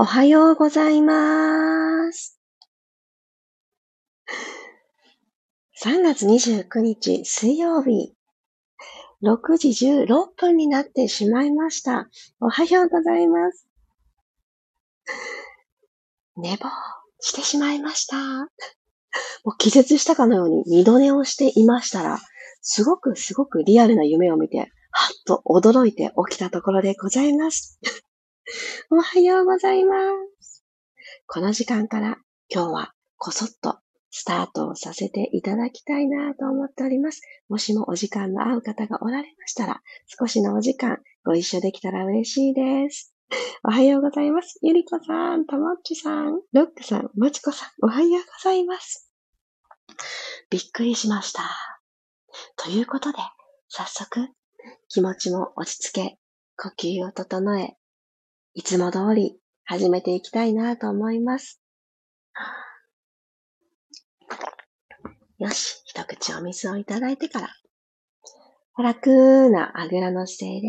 おはようございます。3月29日水曜日、6時16分になってしまいました。おはようございます。寝坊してしまいました。もう気絶したかのように二度寝をしていましたら、すごくすごくリアルな夢を見て、はっと驚いて起きたところでございます。おはようございます。この時間から今日はこそっとスタートをさせていただきたいなと思っております。もしもお時間の合う方がおられましたら、少しのお時間ご一緒できたら嬉しいです。おはようございます。ゆりこさん、たもっちさん、ロックさん、まちこさん、おはようございます。びっくりしました。ということで、早速、気持ちも落ち着け、呼吸を整え、いつも通り始めていきたいなと思います。よし、一口お水をいただいてから、楽なあぐらの姿勢で、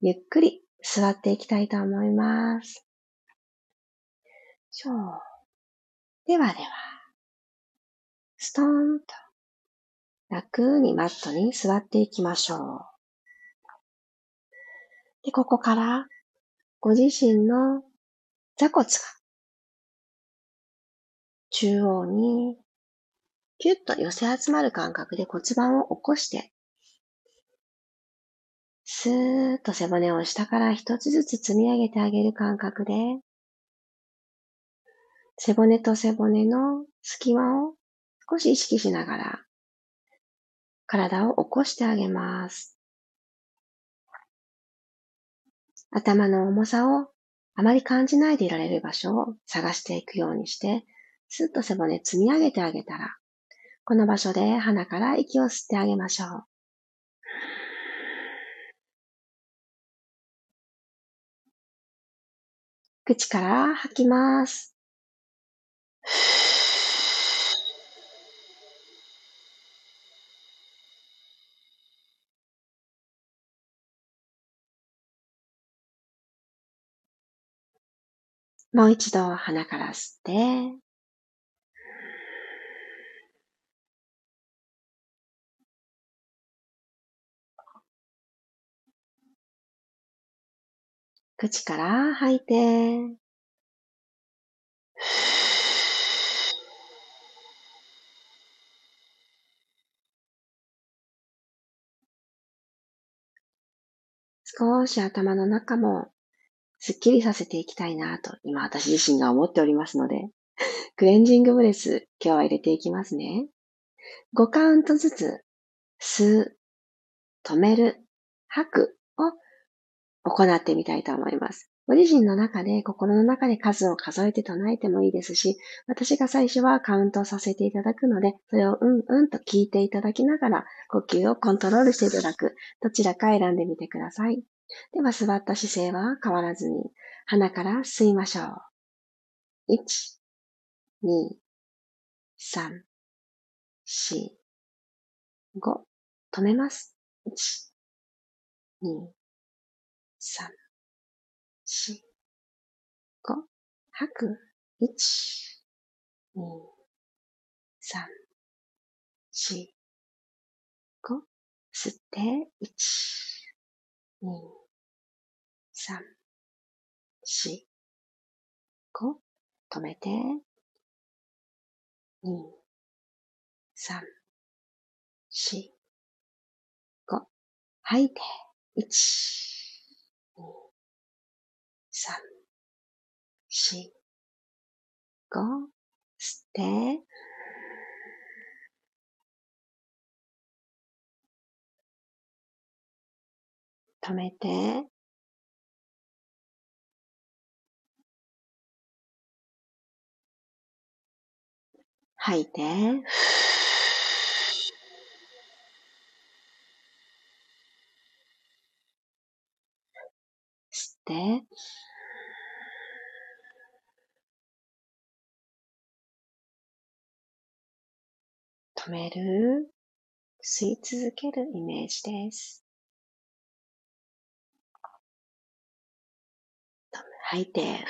ゆっくり座っていきたいと思います。そう。ではでは、ストーンと楽にマットに座っていきましょう。で、ここからご自身の座骨が中央にキュッと寄せ集まる感覚で骨盤を起こして、スーッと背骨を下から一つずつ積み上げてあげる感覚で、背骨と背骨の隙間を少し意識しながら体を起こしてあげます。頭の重さをあまり感じないでいられる場所を探していくようにして、スッと背骨積み上げてあげたら、この場所で鼻から息を吸ってあげましょう。口から吐きます。もう一度鼻から吸って、口から吐いて、少し頭の中もすっきりさせていきたいなと、今私自身が思っておりますので、クレンジングブレス、今日は入れていきますね。5カウントずつ、吸う、止める、吐くを行ってみたいと思います。ご自身の中で、心の中で数を数えて唱えてもいいですし、私が最初はカウントさせていただくので、それをうんうんと聞いていただきながら、呼吸をコントロールしていただく、どちらか選んでみてください。では座った姿勢は変わらずに、鼻から吸いましょう。1、2、3、4、5。止めます。1、2、3、4、5。吐く。1、2、3、4、5。吸って、1、2、三、四、五、止めて、二、三、四、五、吐いて、一、二、三、四、五、吸って、止めて、吐いて、吸って、止める、吸い続けるイメージです。吐いて、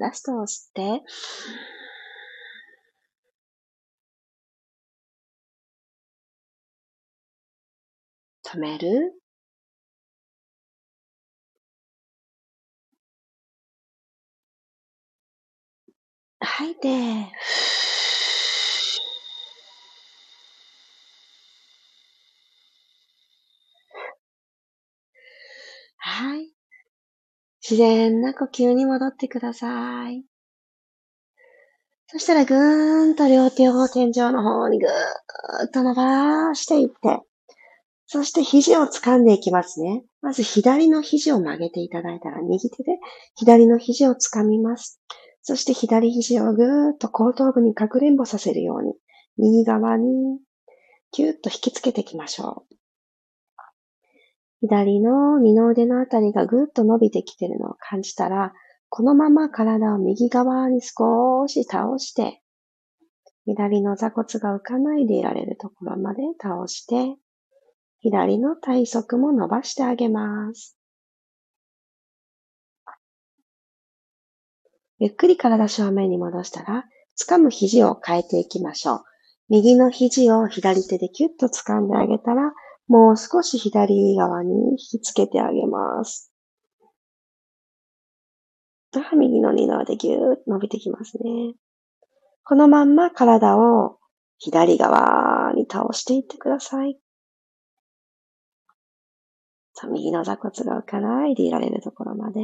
ラストを吸って、止める？吐いて、はい。自然な呼吸に戻ってください。そしたらぐーんと両手を天井の方にぐーっと伸ばしていって、そして肘を掴んでいきますね。まず左の肘を曲げていただいたら、右手で左の肘を掴みます。そして左肘をぐーっと後頭部にかくれんぼさせるように、右側にキューッと引きつけていきましょう。左の二の腕のあたりがぐっと伸びてきてるのを感じたら、このまま体を右側に少し倒して、左の座骨が浮かないでいられるところまで倒して、左の体側も伸ばしてあげます。ゆっくり体正面に戻したら、掴む肘を変えていきましょう。右の肘を左手でキュッと掴んであげたら、もう少し左側に引きつけてあげます。右の二の腕ぎゅーっと伸びてきますね。このまんま体を左側に倒していってください。右の座骨が浮かないでいられるところまで。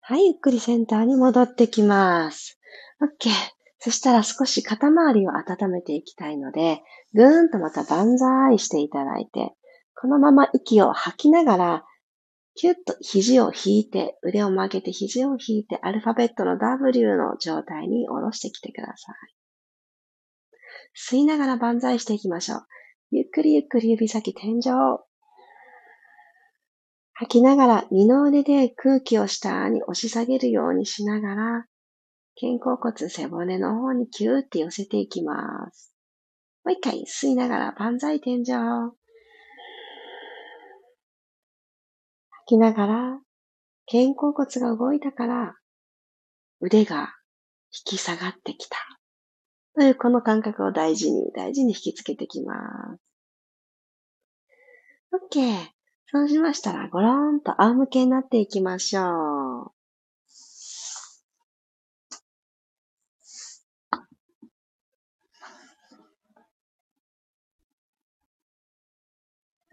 はい、ゆっくりセンターに戻ってきます。OK。そしたら少し肩周りを温めていきたいので、ぐーんとまた万歳していただいて、このまま息を吐きながら、キュッと肘を引いて、腕を曲げて肘を引いて、アルファベットの W の状態に下ろしてきてください。吸いながら万歳していきましょう。ゆっくりゆっくり指先天井。吐きながら二の腕で空気を下に押し下げるようにしながら、肩甲骨背骨の方にキューって寄せていきます。もう一回吸いながら万歳天井。吐きながら、肩甲骨が動いたから、腕が引き下がってきた。というこの感覚を大事に、大事に引きつけていきます。OK。そうしましたら、ごろーんと仰向けになっていきましょう。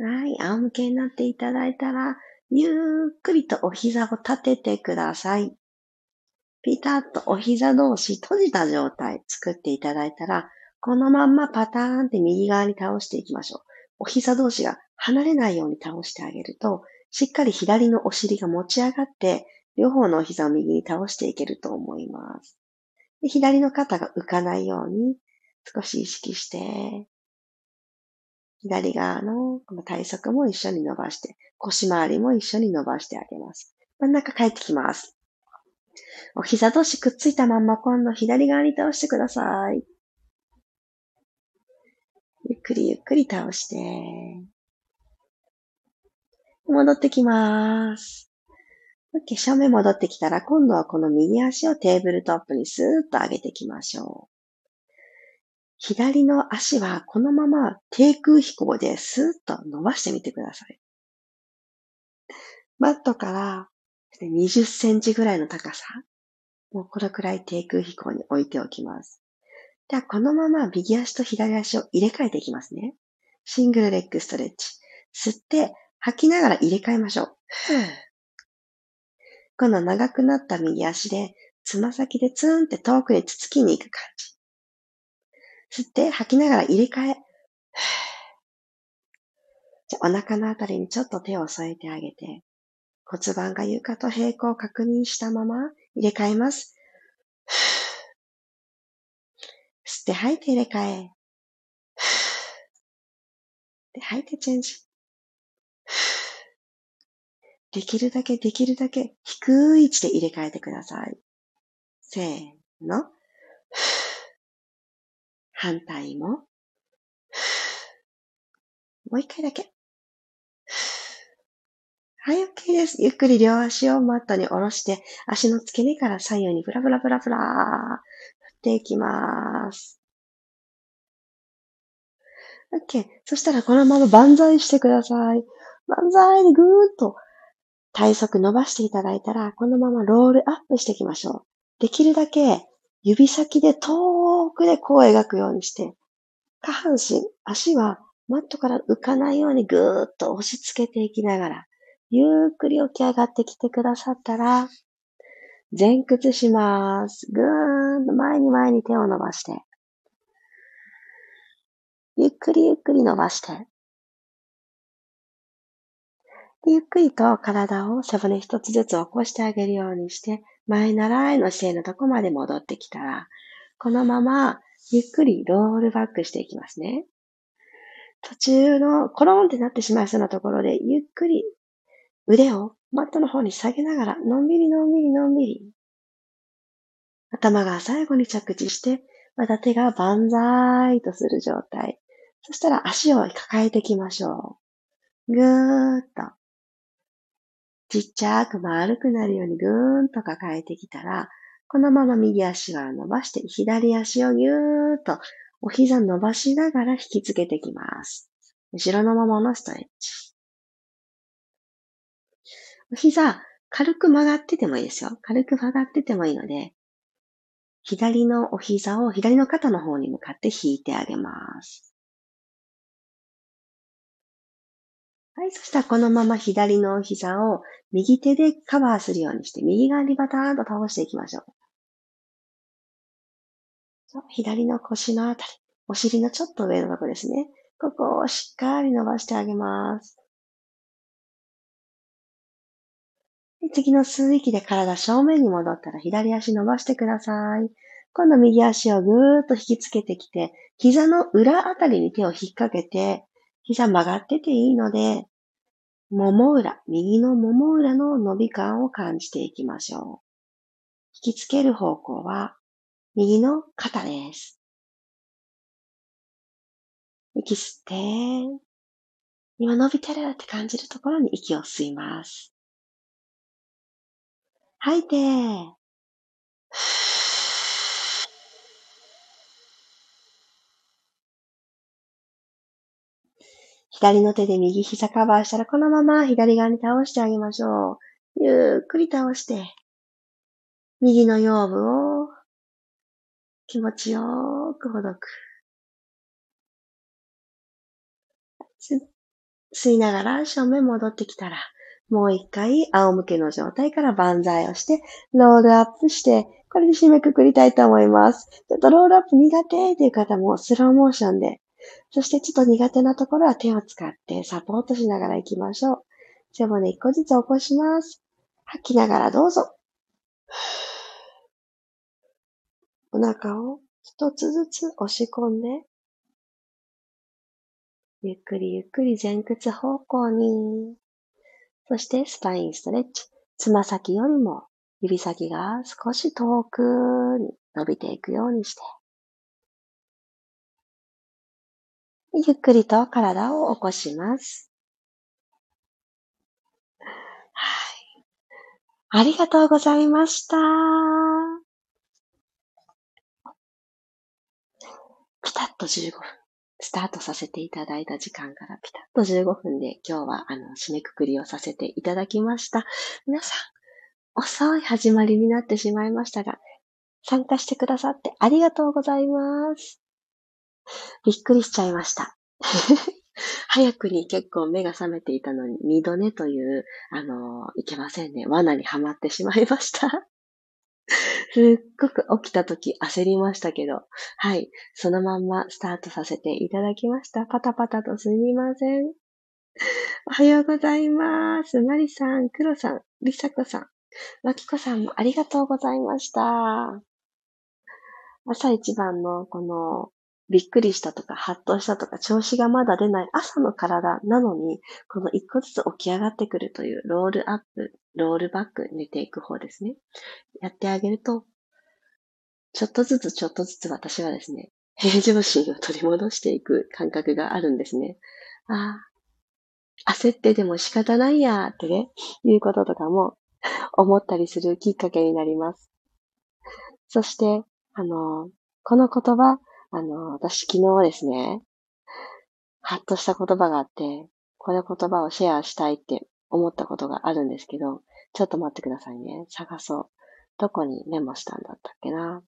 はい、仰向けになっていただいたら、ゆっくりとお膝を立ててください。ピタッとお膝同士閉じた状態作っていただいたら、このまんまパターンって右側に倒していきましょう。お膝同士が離れないように倒してあげると、しっかり左のお尻が持ち上がって、両方のお膝を右に倒していけると思います。で左の肩が浮かないように少し意識して、左側のこの体側も一緒に伸ばして、腰回りも一緒に伸ばしてあげます。真ん中帰ってきます。お膝同士くっついたまんま今度左側に倒してください。ゆっくりゆっくり倒して。戻ってきます。OK、正面戻ってきたら、今度はこの右足をテーブルトップにスーッと上げていきましょう。左の足はこのまま低空飛行でスーッと伸ばしてみてください。マットから20センチぐらいの高さ。もうこれくらい低空飛行に置いておきます。では、このまま右足と左足を入れ替えていきますね。シングルレッグストレッチ。吸って、吐きながら入れ替えましょう。今度長くなった右足で、つま先でツーンって遠くへつつきに行く感じ。吸って、吐きながら入れ替え。じゃお腹のあたりにちょっと手を添えてあげて、骨盤が床と平行を確認したまま入れ替えます。吸って吐いて入れ替え。で吐いてチェンジ。できるだけできるだけ低い位置で入れ替えてください。せーの。反対も？もう一回だけ。はい、OK です。ゆっくり両足をマットに下ろして、足の付け根から左右にブラブラブラブラ振っていきます。OK。そしたらこのまま万歳してください。万歳でぐーっと体側伸ばしていただいたら、このままロールアップしていきましょう。できるだけ指先で遠くでこう描くようにして、下半身、足はマットから浮かないようにぐーっと押し付けていきながら、ゆっくり起き上がってきてくださったら、前屈します。ぐーんと前に前に手を伸ばして、ゆっくりゆっくり伸ばして、ゆっくりと体を背骨一つずつ起こしてあげるようにして、前習いの姿勢のとこまで戻ってきたら、このままゆっくりロールバックしていきますね。途中のコロンってなってしまいそうなところで、ゆっくり腕をマットの方に下げながら、のんびりのんびりのんびり。頭が最後に着地して、また手が万歳とする状態。そしたら足を抱えていきましょう。ぐーっと。ちっちゃく丸くなるようにぐーんと抱えてきたら、このまま右足は伸ばして、左足をぎゅーっとお膝伸ばしながら引きつけてきます。後ろのままのストレッチ。お膝、軽く曲がっててもいいですよ。軽く曲がっててもいいので、左のお膝を左の肩の方に向かって引いてあげます。はい。そしたらこのまま左の膝を右手でカバーするようにして、右側にバターンと倒していきましょう。左の腰のあたり、お尻のちょっと上のところですね。ここをしっかり伸ばしてあげます。次の吸う息で体正面に戻ったら左足伸ばしてください。今度右足をぐーっと引きつけてきて、膝の裏あたりに手を引っ掛けて、膝曲がってていいので、もも裏、右のもも裏の伸び感を感じていきましょう。引きつける方向は右の肩です。息吸って、今伸びてるって感じるところに息を吸います。吐いて、左の手で右膝カバーしたら、このまま左側に倒してあげましょう。ゆっくり倒して、右の腰部を気持ちよくほどく。吸いながら正面戻ってきたら、もう一回仰向けの状態から万歳をして、ロールアップして、これで締めくくりたいと思います。ちょっとロールアップ苦手っていう方もスローモーションでそしてちょっと苦手なところは手を使ってサポートしながら行きましょう。背骨一個ずつ起こします。吐きながらどうぞ。お腹を一つずつ押し込んで、ゆっくりゆっくり前屈方向に。そしてスパインストレッチ。つま先よりも指先が少し遠くに伸びていくようにして。ゆっくりと体を起こします。はい。ありがとうございました。ピタッと15分。スタートさせていただいた時間からピタッと15分で今日はあの締めくくりをさせていただきました。皆さん、遅い始まりになってしまいましたが、参加してくださってありがとうございます。びっくりしちゃいました。早くに結構目が覚めていたのに、二度寝という、あのいけませんね。罠にはまってしまいました。すっごく起きた時焦りましたけど、はい、そのまんまスタートさせていただきました。パタパタとすみません。おはようございます。マリさん、クロさん、リサコさん、マキコさんもありがとうございました。朝一番のこのびっくりしたとか、ハッとしたとか、調子がまだ出ない朝の体なのに、この一個ずつ起き上がってくるというロールアップ、ロールバック、寝ていく方ですね。やってあげると、ちょっとずつちょっとずつ私はですね、平常心を取り戻していく感覚があるんですね。ああ、焦ってでも仕方ないやってね、いうこととかも思ったりするきっかけになります。そして、あの、この言葉、あの、私昨日ですね、ハッとした言葉があって、この言葉をシェアしたいって思ったことがあるんですけど、ちょっと待ってくださいね。探そう。どこにメモしたんだったっけな。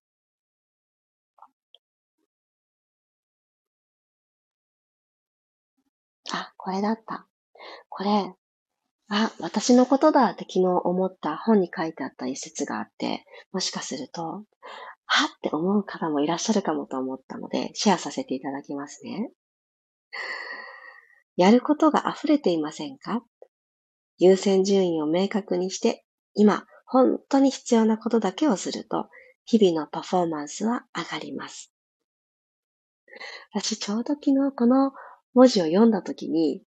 あ、これだった。これ、あ、私のことだって昨日思った本に書いてあった一節があって、もしかすると、はって思う方もいらっしゃるかもと思ったので、シェアさせていただきますね。やることが溢れていませんか？優先順位を明確にして、今、本当に必要なことだけをすると、日々のパフォーマンスは上がります。私、ちょうど昨日この文字を読んだときに、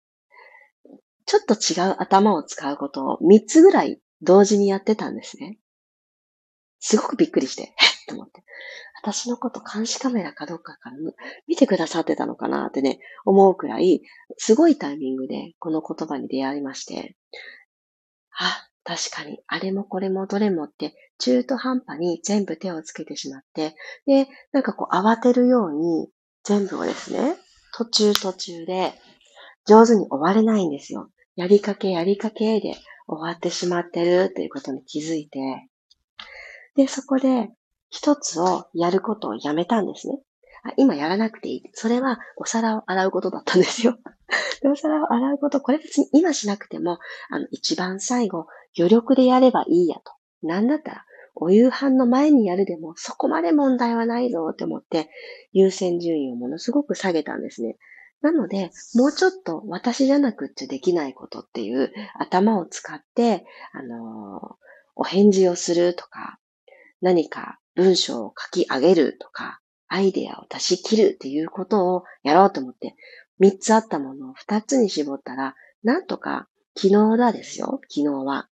ちょっと違う頭を使うことを3つぐらい同時にやってたんですね。すごくびっくりして、と思って。私のこと監視カメラかどっかから見てくださってたのかなってね、思うくらい、すごいタイミングでこの言葉に出会いまして、あ、確かに、あれもこれもどれもって中途半端に全部手をつけてしまって、で、なんかこう慌てるように全部をですね、途中途中で上手に終われないんですよ。やりかけやりかけで終わってしまってるということに気づいて、で、そこで一つをやることをやめたんですね。今やらなくていい。それはお皿を洗うことだったんですよ。お皿を洗うこと、これ別に今しなくても、あの、一番最後、余力でやればいいやと。なんだったら、お夕飯の前にやるでも、そこまで問題はないぞって思って、優先順位をものすごく下げたんですね。なので、もうちょっと私じゃなくっちゃできないことっていう頭を使って、あのー、お返事をするとか、何か文章を書き上げるとか、アイデアを出し切るっていうことをやろうと思って、3つあったものを2つに絞ったら、なんとか昨日だですよ、昨日は。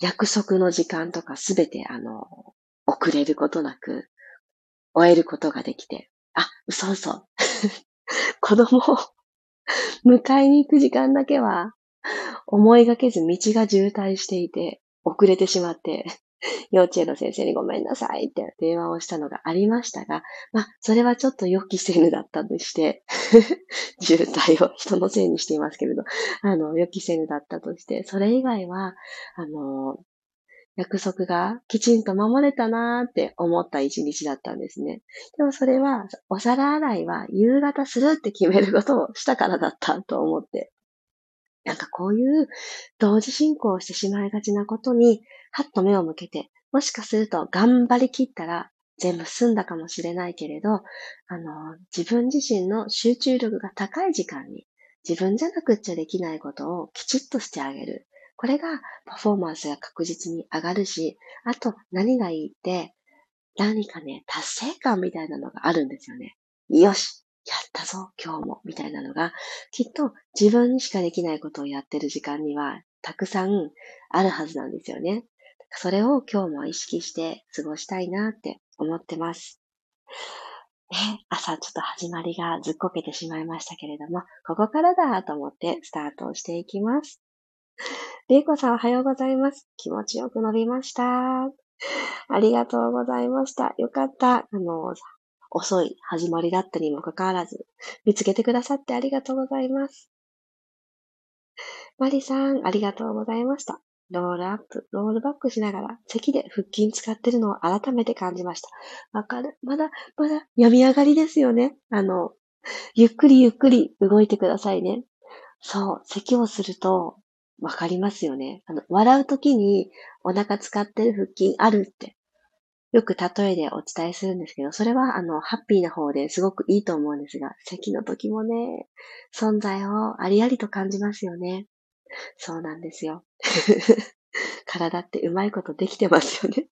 約束の時間とかすべてあの、遅れることなく、終えることができて、あ、嘘嘘。子供を迎えに行く時間だけは、思いがけず道が渋滞していて、遅れてしまって、幼稚園の先生にごめんなさいって電話をしたのがありましたが、まあ、それはちょっと予期せぬだったとして、渋滞を人のせいにしていますけれど、あの、予期せぬだったとして、それ以外は、あの、約束がきちんと守れたなーって思った一日だったんですね。でもそれは、お皿洗いは夕方するって決めることをしたからだったと思って、なんかこういう同時進行してしまいがちなことに、はっと目を向けて、もしかすると頑張りきったら全部済んだかもしれないけれど、あの、自分自身の集中力が高い時間に、自分じゃなくっちゃできないことをきちっとしてあげる。これがパフォーマンスが確実に上がるし、あと何がいいって、何かね、達成感みたいなのがあるんですよね。よしやったぞ、今日も、みたいなのが、きっと自分にしかできないことをやってる時間には、たくさんあるはずなんですよね。それを今日も意識して過ごしたいなって思ってます。ね、朝ちょっと始まりがずっこけてしまいましたけれども、ここからだと思ってスタートしていきます。れいこさんおはようございます。気持ちよく伸びました。ありがとうございました。よかった。あの、遅い始まりだったにもかかわらず、見つけてくださってありがとうございます。マリさん、ありがとうございました。ロールアップ、ロールバックしながら、席で腹筋使ってるのを改めて感じました。わかる？まだ、まだ、読み上がりですよね。あの、ゆっくりゆっくり動いてくださいね。そう、咳をすると、わかりますよね。あの、笑うときにお腹使ってる腹筋あるってよく例えでお伝えするんですけど、それはあの、ハッピーな方ですごくいいと思うんですが、咳の時もね、存在をありありと感じますよね。そうなんですよ。体ってうまいことできてますよね。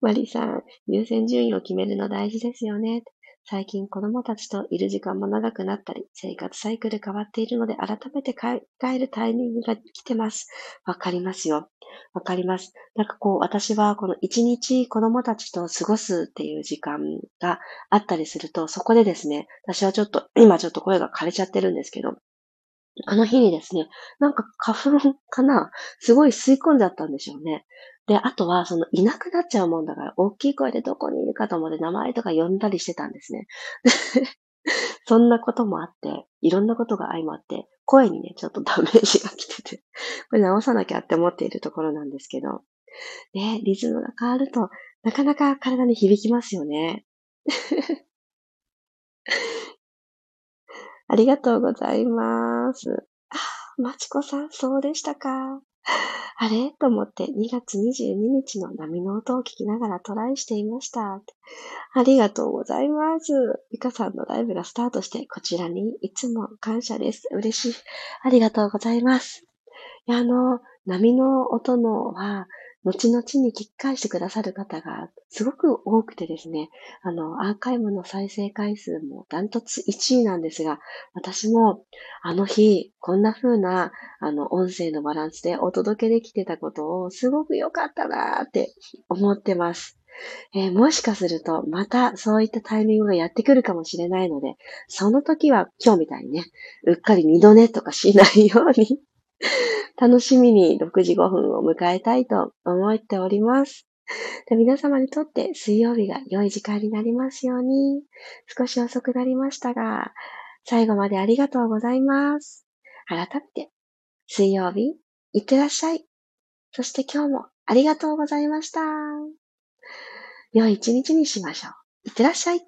マリさん、優先順位を決めるの大事ですよね。最近子供たちといる時間も長くなったり、生活サイクル変わっているので、改めて考えるタイミングが来てます。わかりますよ。わかります。なんかこう、私はこの一日子供たちと過ごすっていう時間があったりすると、そこでですね、私はちょっと、今ちょっと声が枯れちゃってるんですけど、あの日にですね、なんか花粉かなすごい吸い込んじゃったんでしょうね。で、あとは、その、いなくなっちゃうもんだから、大きい声でどこにいるかと思って名前とか呼んだりしてたんですね。そんなこともあって、いろんなことが相まって、声にね、ちょっとダメージが来てて、これ直さなきゃって思っているところなんですけど、ね、リズムが変わると、なかなか体に響きますよね。ありがとうございます。あ、まちこさん、そうでしたか。あれ？と思って2月22日の波の音を聞きながらトライしていました。ありがとうございます。ゆかさんのライブがスタートしてこちらにいつも感謝です。嬉しい。ありがとうございます。あの、波の音のは、後々に聞き返してくださる方がすごく多くてですね、あの、アーカイブの再生回数もダントツ1位なんですが、私もあの日、こんな風な、あの、音声のバランスでお届けできてたことをすごく良かったなーって思ってます。えー、もしかすると、またそういったタイミングがやってくるかもしれないので、その時は今日みたいにね、うっかり二度寝とかしないように 楽しみに6時5分を迎えたいと思っております。で皆様にとって水曜日が良い時間になりますように、少し遅くなりましたが、最後までありがとうございます。改めて、水曜日、いってらっしゃい。そして今日もありがとうございました。良い一日にしましょう。いってらっしゃい。